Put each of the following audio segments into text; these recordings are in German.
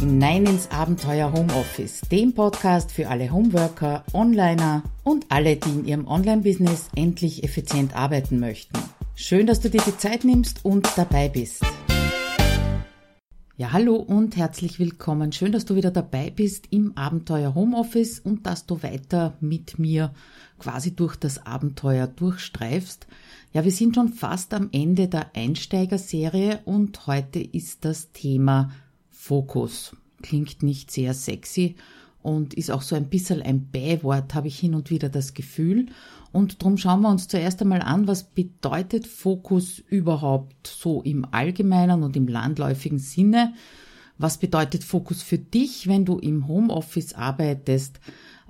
hinein ins Abenteuer Homeoffice, dem Podcast für alle Homeworker, Onliner und alle, die in ihrem Online-Business endlich effizient arbeiten möchten. Schön, dass du dir die Zeit nimmst und dabei bist. Ja, hallo und herzlich willkommen. Schön, dass du wieder dabei bist im Abenteuer Homeoffice und dass du weiter mit mir quasi durch das Abenteuer durchstreifst. Ja, wir sind schon fast am Ende der Einsteigerserie und heute ist das Thema Fokus. Klingt nicht sehr sexy und ist auch so ein bisschen ein Beiwort, habe ich hin und wieder das Gefühl. Und darum schauen wir uns zuerst einmal an, was bedeutet Fokus überhaupt so im allgemeinen und im landläufigen Sinne? Was bedeutet Fokus für dich, wenn du im Homeoffice arbeitest?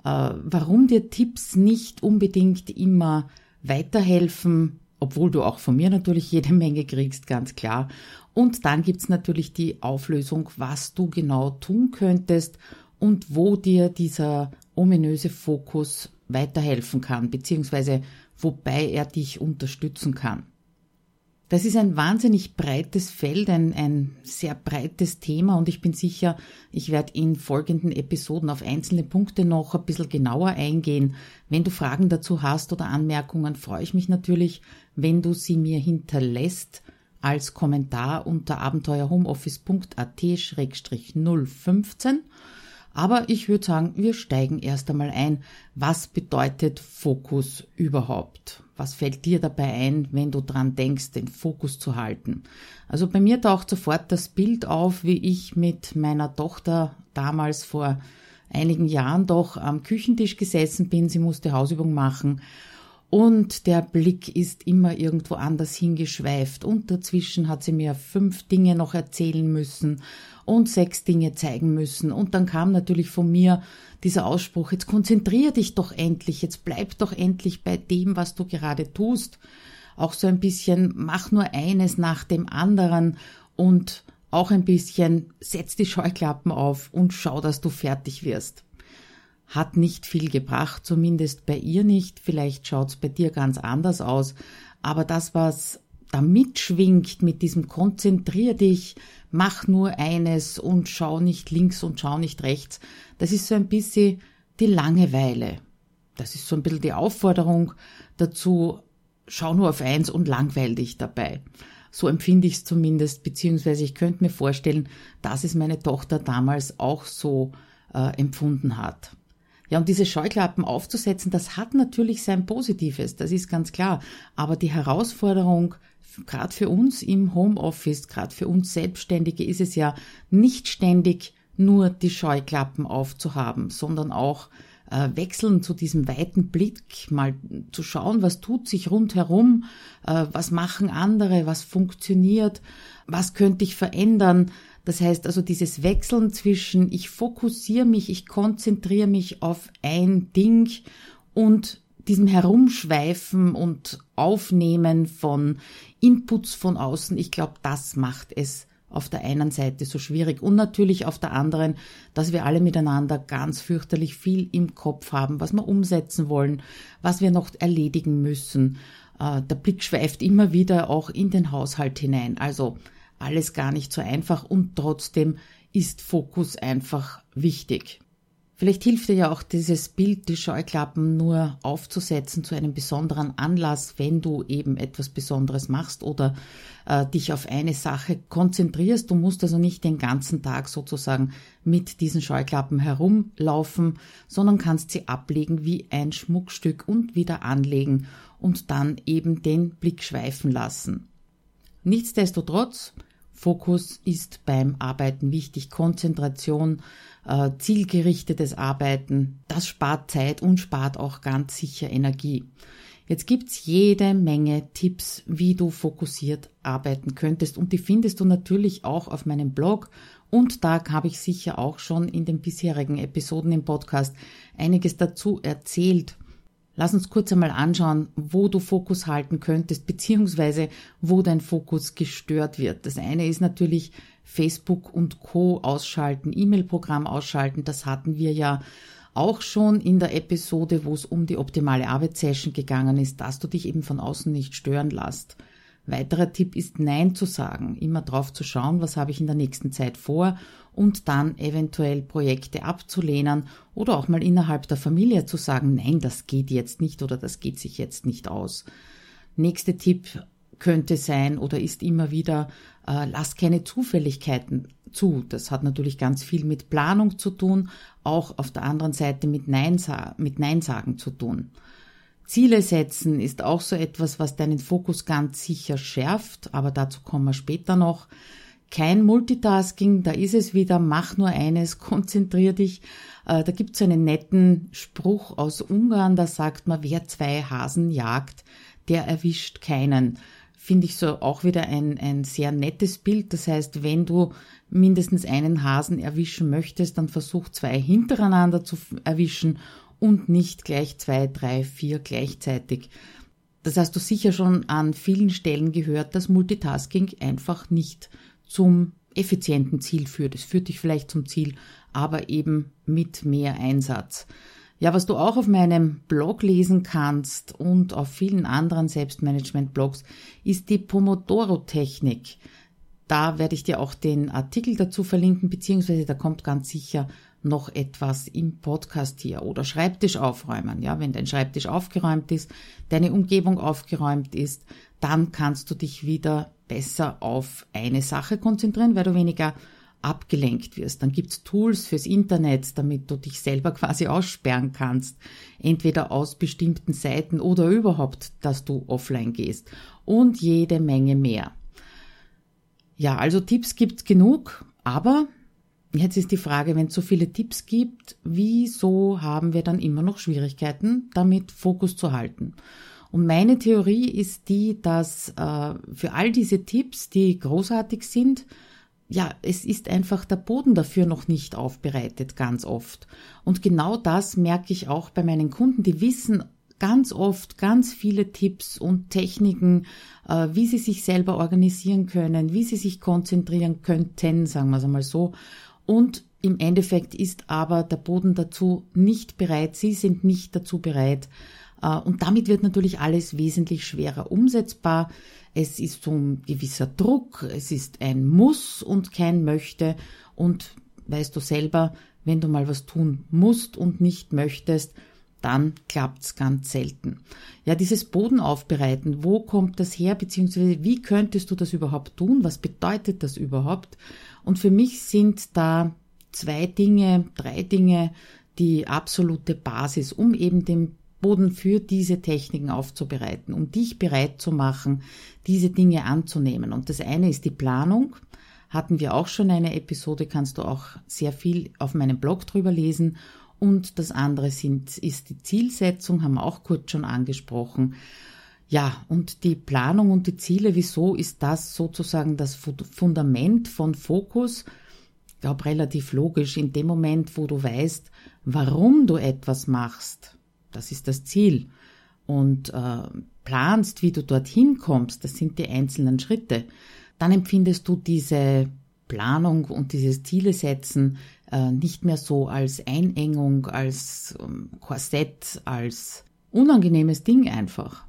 Äh, warum dir Tipps nicht unbedingt immer weiterhelfen, obwohl du auch von mir natürlich jede Menge kriegst, ganz klar. Und dann gibt's natürlich die Auflösung, was du genau tun könntest und wo dir dieser ominöse Fokus weiterhelfen kann, beziehungsweise wobei er dich unterstützen kann. Das ist ein wahnsinnig breites Feld, ein, ein sehr breites Thema und ich bin sicher, ich werde in folgenden Episoden auf einzelne Punkte noch ein bisschen genauer eingehen. Wenn du Fragen dazu hast oder Anmerkungen, freue ich mich natürlich, wenn du sie mir hinterlässt als Kommentar unter abenteuerhomeoffice.at-015. Aber ich würde sagen, wir steigen erst einmal ein. Was bedeutet Fokus überhaupt? Was fällt dir dabei ein, wenn du dran denkst, den Fokus zu halten? Also bei mir taucht sofort das Bild auf, wie ich mit meiner Tochter damals vor einigen Jahren doch am Küchentisch gesessen bin. Sie musste Hausübung machen und der Blick ist immer irgendwo anders hingeschweift. Und dazwischen hat sie mir fünf Dinge noch erzählen müssen und sechs Dinge zeigen müssen. Und dann kam natürlich von mir dieser Ausspruch, jetzt konzentrier dich doch endlich, jetzt bleib doch endlich bei dem, was du gerade tust. Auch so ein bisschen, mach nur eines nach dem anderen und auch ein bisschen, setz die Scheuklappen auf und schau, dass du fertig wirst hat nicht viel gebracht, zumindest bei ihr nicht. Vielleicht schaut's bei dir ganz anders aus. Aber das, was da mitschwingt mit diesem konzentrier dich, mach nur eines und schau nicht links und schau nicht rechts, das ist so ein bisschen die Langeweile. Das ist so ein bisschen die Aufforderung dazu, schau nur auf eins und langweil dich dabei. So empfinde ich es zumindest, beziehungsweise ich könnte mir vorstellen, dass es meine Tochter damals auch so äh, empfunden hat. Ja, und diese Scheuklappen aufzusetzen, das hat natürlich sein Positives, das ist ganz klar. Aber die Herausforderung, gerade für uns im Homeoffice, gerade für uns Selbstständige, ist es ja nicht ständig nur die Scheuklappen aufzuhaben, sondern auch äh, wechseln zu diesem weiten Blick, mal zu schauen, was tut sich rundherum, äh, was machen andere, was funktioniert, was könnte ich verändern, das heißt also dieses Wechseln zwischen ich fokussiere mich, ich konzentriere mich auf ein Ding und diesem Herumschweifen und Aufnehmen von Inputs von außen, ich glaube, das macht es auf der einen Seite so schwierig und natürlich auf der anderen, dass wir alle miteinander ganz fürchterlich viel im Kopf haben, was wir umsetzen wollen, was wir noch erledigen müssen. Äh, der Blick schweift immer wieder auch in den Haushalt hinein. Also alles gar nicht so einfach und trotzdem ist Fokus einfach wichtig. Vielleicht hilft dir ja auch dieses Bild, die Scheuklappen nur aufzusetzen zu einem besonderen Anlass, wenn du eben etwas Besonderes machst oder äh, dich auf eine Sache konzentrierst. Du musst also nicht den ganzen Tag sozusagen mit diesen Scheuklappen herumlaufen, sondern kannst sie ablegen wie ein Schmuckstück und wieder anlegen und dann eben den Blick schweifen lassen. Nichtsdestotrotz Fokus ist beim Arbeiten wichtig, Konzentration, äh, zielgerichtetes Arbeiten. Das spart Zeit und spart auch ganz sicher Energie. Jetzt gibt's jede Menge Tipps, wie du fokussiert arbeiten könntest und die findest du natürlich auch auf meinem Blog und da habe ich sicher auch schon in den bisherigen Episoden im Podcast einiges dazu erzählt. Lass uns kurz einmal anschauen, wo du Fokus halten könntest, beziehungsweise wo dein Fokus gestört wird. Das eine ist natürlich Facebook und Co. ausschalten, E-Mail-Programm ausschalten. Das hatten wir ja auch schon in der Episode, wo es um die optimale Arbeitssession gegangen ist, dass du dich eben von außen nicht stören lässt. Weiterer Tipp ist Nein zu sagen, immer drauf zu schauen, was habe ich in der nächsten Zeit vor und dann eventuell Projekte abzulehnen oder auch mal innerhalb der Familie zu sagen, nein, das geht jetzt nicht oder das geht sich jetzt nicht aus. Nächster Tipp könnte sein oder ist immer wieder, äh, lass keine Zufälligkeiten zu. Das hat natürlich ganz viel mit Planung zu tun, auch auf der anderen Seite mit, Nein, mit Neinsagen zu tun. Ziele setzen ist auch so etwas, was deinen Fokus ganz sicher schärft, aber dazu kommen wir später noch. Kein Multitasking, da ist es wieder, mach nur eines, konzentrier dich. Äh, da gibt es einen netten Spruch aus Ungarn, da sagt man, wer zwei Hasen jagt, der erwischt keinen. Finde ich so auch wieder ein, ein sehr nettes Bild. Das heißt, wenn du mindestens einen Hasen erwischen möchtest, dann versuch zwei hintereinander zu erwischen und nicht gleich zwei, drei, vier gleichzeitig. Das hast du sicher schon an vielen Stellen gehört, dass Multitasking einfach nicht zum effizienten Ziel führt. Es führt dich vielleicht zum Ziel, aber eben mit mehr Einsatz. Ja, was du auch auf meinem Blog lesen kannst und auf vielen anderen Selbstmanagement-Blogs, ist die Pomodoro-Technik. Da werde ich dir auch den Artikel dazu verlinken, beziehungsweise da kommt ganz sicher noch etwas im Podcast hier oder Schreibtisch aufräumen. Ja, wenn dein Schreibtisch aufgeräumt ist, deine Umgebung aufgeräumt ist, dann kannst du dich wieder besser auf eine Sache konzentrieren, weil du weniger abgelenkt wirst. Dann gibt's Tools fürs Internet, damit du dich selber quasi aussperren kannst. Entweder aus bestimmten Seiten oder überhaupt, dass du offline gehst. Und jede Menge mehr. Ja, also Tipps gibt's genug, aber Jetzt ist die Frage, wenn es so viele Tipps gibt, wieso haben wir dann immer noch Schwierigkeiten, damit Fokus zu halten? Und meine Theorie ist die, dass äh, für all diese Tipps, die großartig sind, ja, es ist einfach der Boden dafür noch nicht aufbereitet, ganz oft. Und genau das merke ich auch bei meinen Kunden, die wissen ganz oft ganz viele Tipps und Techniken, äh, wie sie sich selber organisieren können, wie sie sich konzentrieren könnten, sagen wir es einmal so. Und im Endeffekt ist aber der Boden dazu nicht bereit, sie sind nicht dazu bereit. Äh, und damit wird natürlich alles wesentlich schwerer umsetzbar. Es ist so ein gewisser Druck, es ist ein Muss und kein Möchte. Und weißt du selber, wenn du mal was tun musst und nicht möchtest, dann klappt's ganz selten. Ja, dieses Boden aufbereiten, wo kommt das her, beziehungsweise wie könntest du das überhaupt tun? Was bedeutet das überhaupt? Und für mich sind da zwei Dinge, drei Dinge die absolute Basis, um eben den Boden für diese Techniken aufzubereiten, um dich bereit zu machen, diese Dinge anzunehmen. Und das eine ist die Planung. Hatten wir auch schon eine Episode, kannst du auch sehr viel auf meinem Blog drüber lesen. Und das andere sind, ist die Zielsetzung, haben wir auch kurz schon angesprochen. Ja, und die Planung und die Ziele, wieso ist das sozusagen das Fundament von Fokus? Ich glaube, relativ logisch. In dem Moment, wo du weißt, warum du etwas machst, das ist das Ziel, und äh, planst, wie du dorthin kommst, das sind die einzelnen Schritte, dann empfindest du diese Planung und dieses Ziele setzen äh, nicht mehr so als Einengung, als ähm, Korsett, als unangenehmes Ding einfach.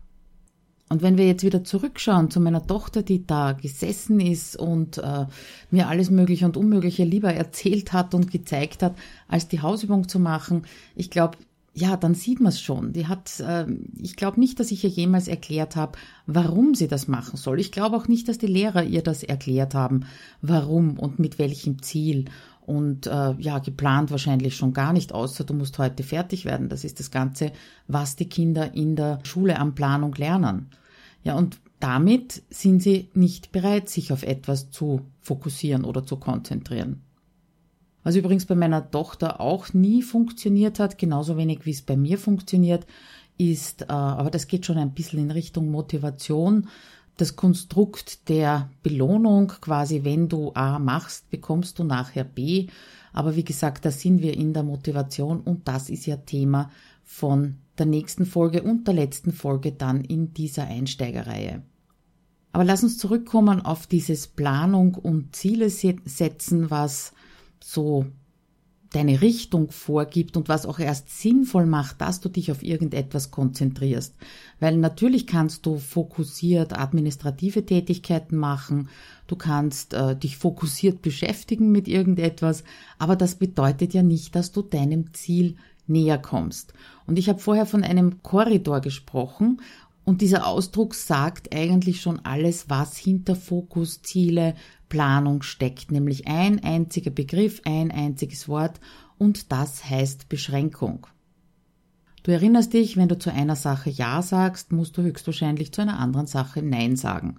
Und wenn wir jetzt wieder zurückschauen zu meiner Tochter, die da gesessen ist und äh, mir alles Mögliche und Unmögliche lieber erzählt hat und gezeigt hat, als die Hausübung zu machen, ich glaube, ja, dann sieht man es schon. Die hat, äh, ich glaube nicht, dass ich ihr jemals erklärt habe, warum sie das machen soll. Ich glaube auch nicht, dass die Lehrer ihr das erklärt haben, warum und mit welchem Ziel. Und äh, ja, geplant wahrscheinlich schon gar nicht, außer du musst heute fertig werden. Das ist das Ganze, was die Kinder in der Schule an Planung lernen. Ja, und damit sind sie nicht bereit, sich auf etwas zu fokussieren oder zu konzentrieren. Was übrigens bei meiner Tochter auch nie funktioniert hat, genauso wenig wie es bei mir funktioniert, ist, äh, aber das geht schon ein bisschen in Richtung Motivation, das Konstrukt der Belohnung, quasi wenn du A machst, bekommst du nachher B. Aber wie gesagt, da sind wir in der Motivation und das ist ja Thema von der nächsten Folge und der letzten Folge dann in dieser Einsteigerreihe. Aber lass uns zurückkommen auf dieses Planung und Ziele setzen, was so deine Richtung vorgibt und was auch erst sinnvoll macht, dass du dich auf irgendetwas konzentrierst. Weil natürlich kannst du fokussiert administrative Tätigkeiten machen, du kannst äh, dich fokussiert beschäftigen mit irgendetwas, aber das bedeutet ja nicht, dass du deinem Ziel näher kommst. Und ich habe vorher von einem Korridor gesprochen und dieser Ausdruck sagt eigentlich schon alles, was hinter Fokus, Ziele, Planung steckt, nämlich ein einziger Begriff, ein einziges Wort und das heißt Beschränkung. Du erinnerst dich, wenn du zu einer Sache Ja sagst, musst du höchstwahrscheinlich zu einer anderen Sache Nein sagen.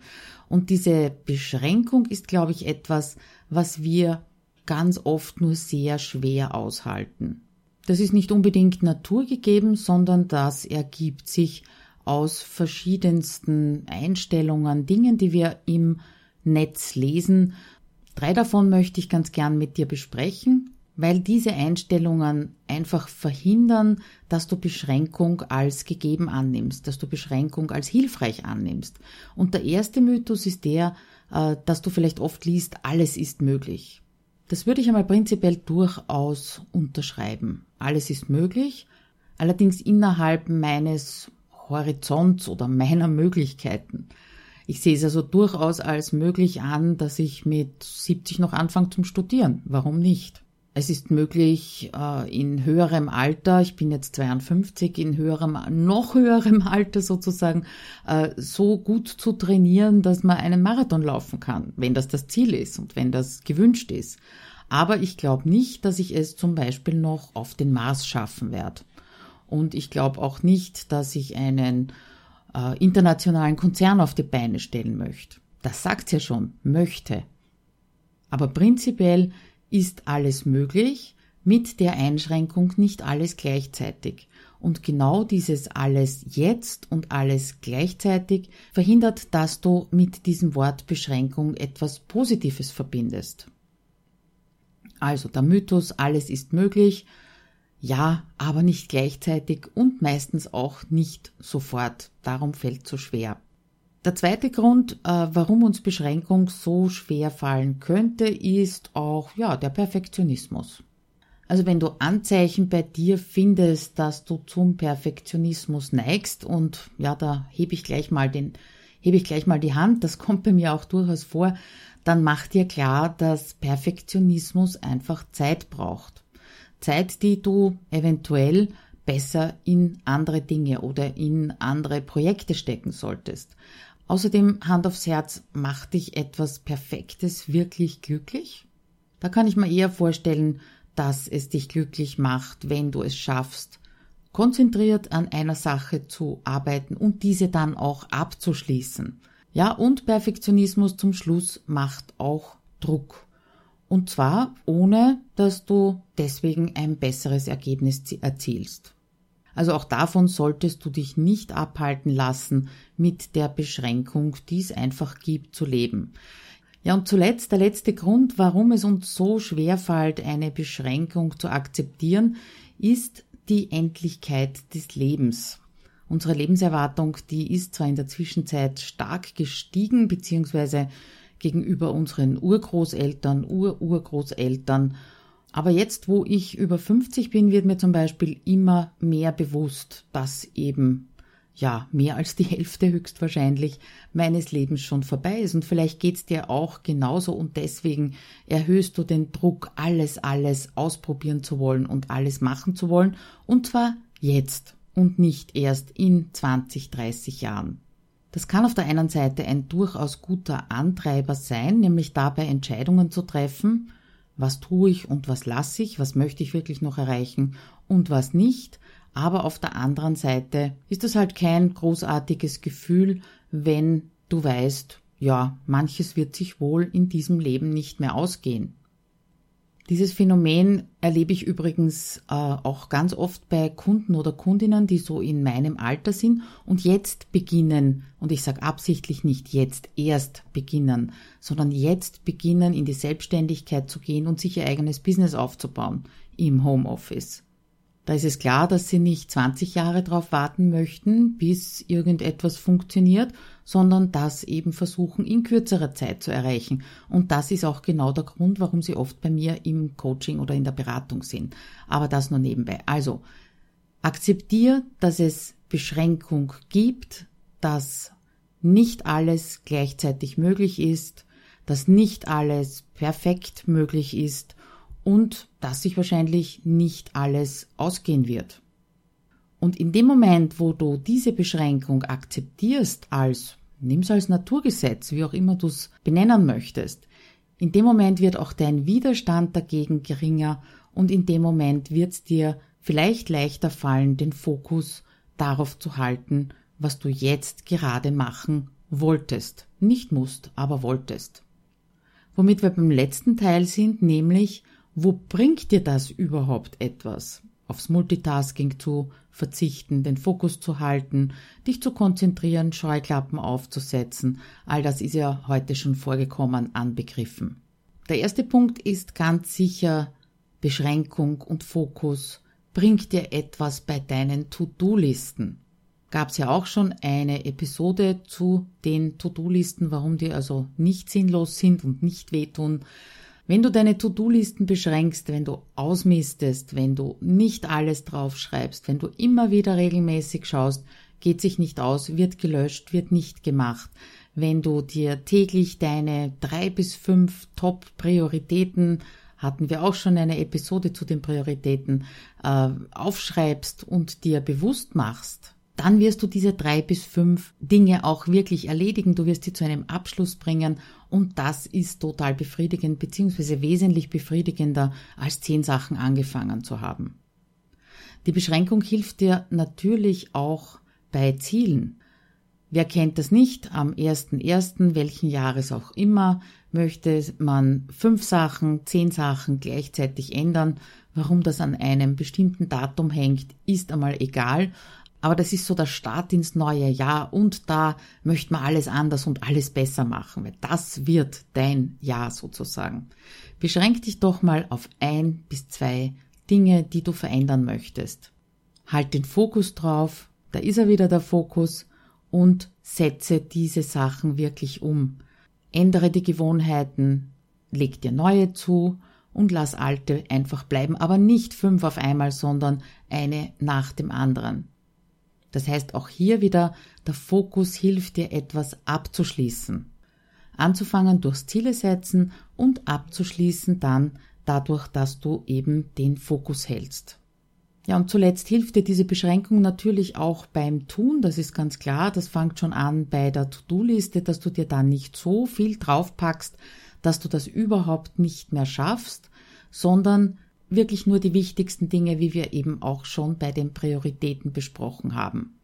Und diese Beschränkung ist, glaube ich, etwas, was wir ganz oft nur sehr schwer aushalten. Das ist nicht unbedingt naturgegeben, sondern das ergibt sich aus verschiedensten Einstellungen, Dingen, die wir im Netz lesen. Drei davon möchte ich ganz gern mit dir besprechen, weil diese Einstellungen einfach verhindern, dass du Beschränkung als gegeben annimmst, dass du Beschränkung als hilfreich annimmst. Und der erste Mythos ist der, äh, dass du vielleicht oft liest, alles ist möglich. Das würde ich einmal prinzipiell durchaus unterschreiben. Alles ist möglich, allerdings innerhalb meines Horizonts oder meiner Möglichkeiten. Ich sehe es also durchaus als möglich an, dass ich mit 70 noch anfange zum Studieren. Warum nicht? Es ist möglich, äh, in höherem Alter, ich bin jetzt 52, in höherem, noch höherem Alter sozusagen, äh, so gut zu trainieren, dass man einen Marathon laufen kann, wenn das das Ziel ist und wenn das gewünscht ist. Aber ich glaube nicht, dass ich es zum Beispiel noch auf den Mars schaffen werde. Und ich glaube auch nicht, dass ich einen äh, internationalen Konzern auf die Beine stellen möchte. Das sagt ja schon, möchte. Aber prinzipiell ist alles möglich, mit der Einschränkung nicht alles gleichzeitig. Und genau dieses alles jetzt und alles gleichzeitig verhindert, dass du mit diesem Wort Beschränkung etwas Positives verbindest. Also der Mythos, alles ist möglich, ja, aber nicht gleichzeitig und meistens auch nicht sofort. Darum fällt so schwer. Der zweite Grund, äh, warum uns Beschränkung so schwer fallen könnte, ist auch ja der Perfektionismus. Also wenn du Anzeichen bei dir findest, dass du zum Perfektionismus neigst und ja, da hebe ich gleich mal den hebe ich gleich mal die Hand, das kommt bei mir auch durchaus vor, dann mach dir klar, dass Perfektionismus einfach Zeit braucht. Zeit, die du eventuell besser in andere Dinge oder in andere Projekte stecken solltest. Außerdem, Hand aufs Herz, macht dich etwas Perfektes wirklich glücklich? Da kann ich mir eher vorstellen, dass es dich glücklich macht, wenn du es schaffst, konzentriert an einer Sache zu arbeiten und diese dann auch abzuschließen. Ja, und Perfektionismus zum Schluss macht auch Druck. Und zwar ohne, dass du deswegen ein besseres Ergebnis erzielst. Also auch davon solltest du dich nicht abhalten lassen, mit der Beschränkung, die es einfach gibt, zu leben. Ja, und zuletzt der letzte Grund, warum es uns so schwer fällt, eine Beschränkung zu akzeptieren, ist die Endlichkeit des Lebens. Unsere Lebenserwartung, die ist zwar in der Zwischenzeit stark gestiegen, beziehungsweise gegenüber unseren Urgroßeltern, Ururgroßeltern. Aber jetzt, wo ich über 50 bin, wird mir zum Beispiel immer mehr bewusst, dass eben ja, mehr als die Hälfte höchstwahrscheinlich meines Lebens schon vorbei ist. Und vielleicht geht's dir auch genauso und deswegen erhöhst du den Druck, alles, alles ausprobieren zu wollen und alles machen zu wollen. Und zwar jetzt und nicht erst in 20, 30 Jahren. Das kann auf der einen Seite ein durchaus guter Antreiber sein, nämlich dabei Entscheidungen zu treffen, was tue ich und was lasse ich, was möchte ich wirklich noch erreichen und was nicht. Aber auf der anderen Seite ist es halt kein großartiges Gefühl, wenn du weißt, ja, manches wird sich wohl in diesem Leben nicht mehr ausgehen. Dieses Phänomen erlebe ich übrigens äh, auch ganz oft bei Kunden oder Kundinnen, die so in meinem Alter sind und jetzt beginnen, und ich sage absichtlich nicht jetzt erst beginnen, sondern jetzt beginnen, in die Selbstständigkeit zu gehen und sich ihr eigenes Business aufzubauen im Homeoffice. Da ist es klar, dass Sie nicht 20 Jahre darauf warten möchten, bis irgendetwas funktioniert, sondern das eben versuchen, in kürzerer Zeit zu erreichen. Und das ist auch genau der Grund, warum Sie oft bei mir im Coaching oder in der Beratung sind. Aber das nur nebenbei. Also, akzeptier, dass es Beschränkung gibt, dass nicht alles gleichzeitig möglich ist, dass nicht alles perfekt möglich ist und dass sich wahrscheinlich nicht alles ausgehen wird. Und in dem Moment, wo du diese Beschränkung akzeptierst als, nimm's als Naturgesetz, wie auch immer du es benennen möchtest, in dem Moment wird auch dein Widerstand dagegen geringer und in dem Moment wird es dir vielleicht leichter fallen, den Fokus darauf zu halten, was du jetzt gerade machen wolltest. Nicht musst, aber wolltest. Womit wir beim letzten Teil sind, nämlich wo bringt dir das überhaupt etwas? Aufs Multitasking zu verzichten, den Fokus zu halten, dich zu konzentrieren, Scheuklappen aufzusetzen. All das ist ja heute schon vorgekommen an Begriffen. Der erste Punkt ist ganz sicher Beschränkung und Fokus. Bringt dir etwas bei deinen To-Do-Listen? Gab es ja auch schon eine Episode zu den To-Do-Listen, warum die also nicht sinnlos sind und nicht wehtun. Wenn du deine To-Do-Listen beschränkst, wenn du ausmistest, wenn du nicht alles draufschreibst, wenn du immer wieder regelmäßig schaust, geht sich nicht aus, wird gelöscht, wird nicht gemacht. Wenn du dir täglich deine drei bis fünf Top-Prioritäten hatten wir auch schon eine Episode zu den Prioritäten, äh, aufschreibst und dir bewusst machst, dann wirst du diese drei bis fünf Dinge auch wirklich erledigen. Du wirst sie zu einem Abschluss bringen und das ist total befriedigend beziehungsweise wesentlich befriedigender als zehn Sachen angefangen zu haben. Die Beschränkung hilft dir natürlich auch bei Zielen. Wer kennt das nicht? Am 1.1., welchen Jahres auch immer, möchte man fünf Sachen, zehn Sachen gleichzeitig ändern. Warum das an einem bestimmten Datum hängt, ist einmal egal, aber das ist so der Start ins neue Jahr und da möchte man alles anders und alles besser machen, weil das wird dein Jahr sozusagen. Beschränk dich doch mal auf ein bis zwei Dinge, die du verändern möchtest. Halt den Fokus drauf, da ist er wieder der Fokus und setze diese Sachen wirklich um. Ändere die Gewohnheiten, leg dir neue zu und lass alte einfach bleiben, aber nicht fünf auf einmal, sondern eine nach dem anderen. Das heißt, auch hier wieder, der Fokus hilft dir etwas abzuschließen. Anzufangen durchs Ziele setzen und abzuschließen dann dadurch, dass du eben den Fokus hältst. Ja, und zuletzt hilft dir diese Beschränkung natürlich auch beim Tun, das ist ganz klar, das fängt schon an bei der To-Do-Liste, dass du dir da nicht so viel draufpackst, dass du das überhaupt nicht mehr schaffst, sondern wirklich nur die wichtigsten Dinge, wie wir eben auch schon bei den Prioritäten besprochen haben.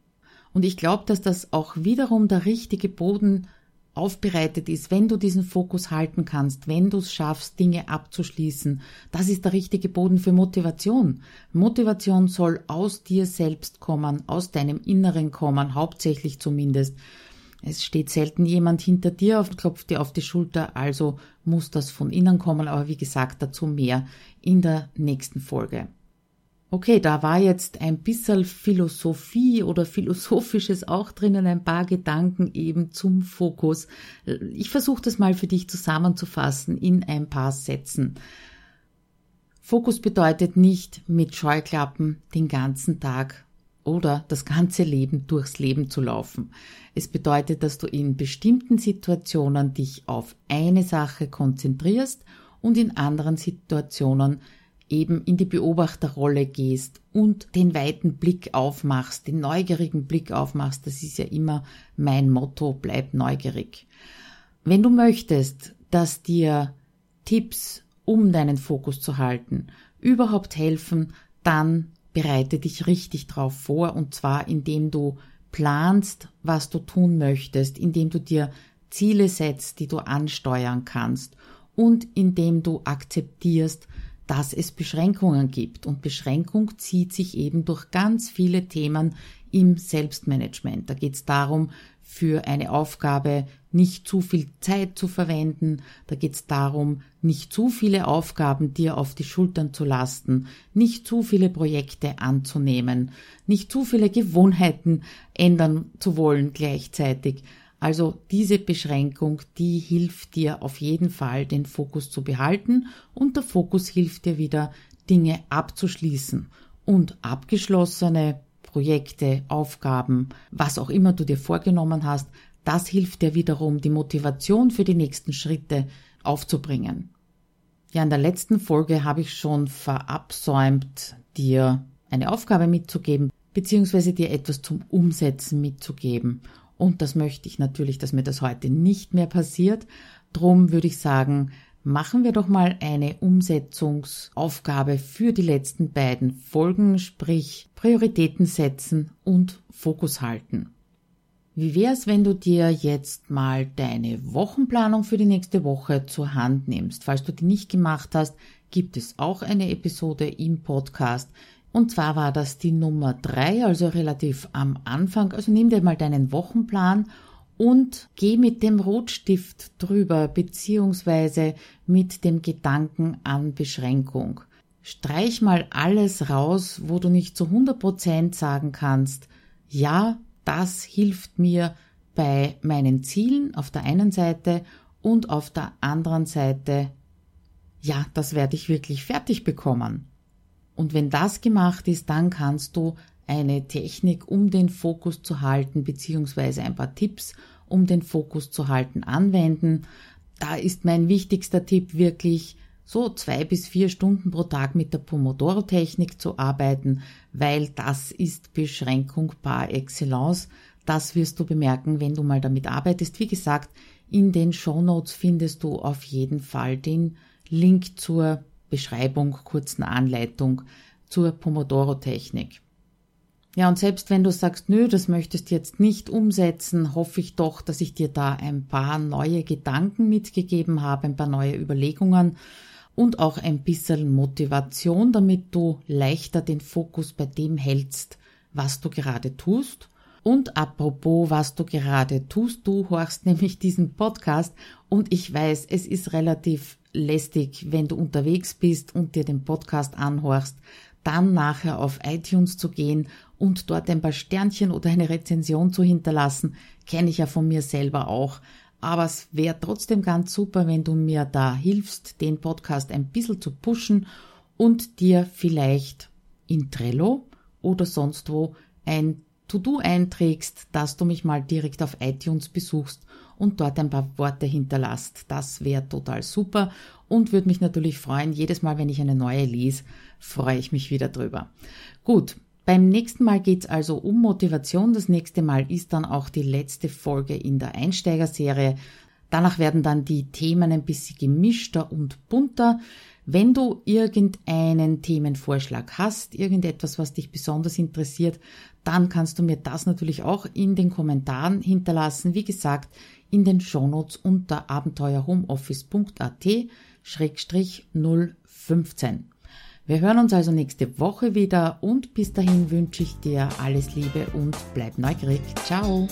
Und ich glaube, dass das auch wiederum der richtige Boden aufbereitet ist, wenn du diesen Fokus halten kannst, wenn du es schaffst, Dinge abzuschließen. Das ist der richtige Boden für Motivation. Motivation soll aus dir selbst kommen, aus deinem Inneren kommen, hauptsächlich zumindest. Es steht selten jemand hinter dir und klopft dir auf die Schulter, also muss das von innen kommen, aber wie gesagt, dazu mehr in der nächsten Folge. Okay, da war jetzt ein bisschen Philosophie oder Philosophisches auch drinnen, ein paar Gedanken eben zum Fokus. Ich versuche das mal für dich zusammenzufassen in ein paar Sätzen. Fokus bedeutet nicht mit Scheuklappen den ganzen Tag oder das ganze Leben durchs Leben zu laufen. Es bedeutet, dass du in bestimmten Situationen dich auf eine Sache konzentrierst und in anderen Situationen eben in die Beobachterrolle gehst und den weiten Blick aufmachst, den neugierigen Blick aufmachst. Das ist ja immer mein Motto, bleib neugierig. Wenn du möchtest, dass dir Tipps, um deinen Fokus zu halten, überhaupt helfen, dann bereite dich richtig drauf vor und zwar indem du planst, was du tun möchtest, indem du dir Ziele setzt, die du ansteuern kannst und indem du akzeptierst, dass es Beschränkungen gibt. Und Beschränkung zieht sich eben durch ganz viele Themen im Selbstmanagement. Da geht es darum, für eine Aufgabe nicht zu viel Zeit zu verwenden. Da geht es darum, nicht zu viele Aufgaben dir auf die Schultern zu lasten, nicht zu viele Projekte anzunehmen, nicht zu viele Gewohnheiten ändern zu wollen gleichzeitig. Also diese Beschränkung, die hilft dir auf jeden Fall, den Fokus zu behalten und der Fokus hilft dir wieder, Dinge abzuschließen. Und abgeschlossene Projekte, Aufgaben, was auch immer du dir vorgenommen hast, das hilft dir wiederum, die Motivation für die nächsten Schritte aufzubringen. Ja, in der letzten Folge habe ich schon verabsäumt, dir eine Aufgabe mitzugeben, beziehungsweise dir etwas zum Umsetzen mitzugeben. Und das möchte ich natürlich, dass mir das heute nicht mehr passiert. Drum würde ich sagen, machen wir doch mal eine Umsetzungsaufgabe für die letzten beiden Folgen, sprich Prioritäten setzen und Fokus halten. Wie wär's, wenn du dir jetzt mal deine Wochenplanung für die nächste Woche zur Hand nimmst? Falls du die nicht gemacht hast, gibt es auch eine Episode im Podcast. Und zwar war das die Nummer drei, also relativ am Anfang. Also nimm dir mal deinen Wochenplan und geh mit dem Rotstift drüber, beziehungsweise mit dem Gedanken an Beschränkung. Streich mal alles raus, wo du nicht zu 100% sagen kannst, ja, das hilft mir bei meinen Zielen auf der einen Seite und auf der anderen Seite, ja, das werde ich wirklich fertig bekommen. Und wenn das gemacht ist, dann kannst du eine Technik, um den Fokus zu halten, beziehungsweise ein paar Tipps, um den Fokus zu halten, anwenden. Da ist mein wichtigster Tipp wirklich, so zwei bis vier Stunden pro Tag mit der Pomodoro-Technik zu arbeiten, weil das ist Beschränkung par excellence. Das wirst du bemerken, wenn du mal damit arbeitest. Wie gesagt, in den Show Notes findest du auf jeden Fall den Link zur Beschreibung, kurzen Anleitung zur Pomodoro-Technik. Ja, und selbst wenn du sagst, nö, das möchtest du jetzt nicht umsetzen, hoffe ich doch, dass ich dir da ein paar neue Gedanken mitgegeben habe, ein paar neue Überlegungen und auch ein bisschen Motivation, damit du leichter den Fokus bei dem hältst, was du gerade tust. Und apropos, was du gerade tust, du horchst nämlich diesen Podcast und ich weiß, es ist relativ lästig, wenn du unterwegs bist und dir den Podcast anhorchst, dann nachher auf iTunes zu gehen und dort ein paar Sternchen oder eine Rezension zu hinterlassen, kenne ich ja von mir selber auch. Aber es wäre trotzdem ganz super, wenn du mir da hilfst, den Podcast ein bisschen zu pushen und dir vielleicht in Trello oder sonst wo ein To-Do einträgst, dass du mich mal direkt auf iTunes besuchst und dort ein paar Worte hinterlasst. Das wäre total super und würde mich natürlich freuen. Jedes Mal, wenn ich eine neue lese, freue ich mich wieder drüber. Gut. Beim nächsten Mal geht's also um Motivation. Das nächste Mal ist dann auch die letzte Folge in der Einsteigerserie. Danach werden dann die Themen ein bisschen gemischter und bunter. Wenn du irgendeinen Themenvorschlag hast, irgendetwas, was dich besonders interessiert, dann kannst du mir das natürlich auch in den Kommentaren hinterlassen. Wie gesagt, in den Shownotes unter abenteuerhomeoffice.at 015. Wir hören uns also nächste Woche wieder und bis dahin wünsche ich dir alles Liebe und bleib neugierig. Ciao!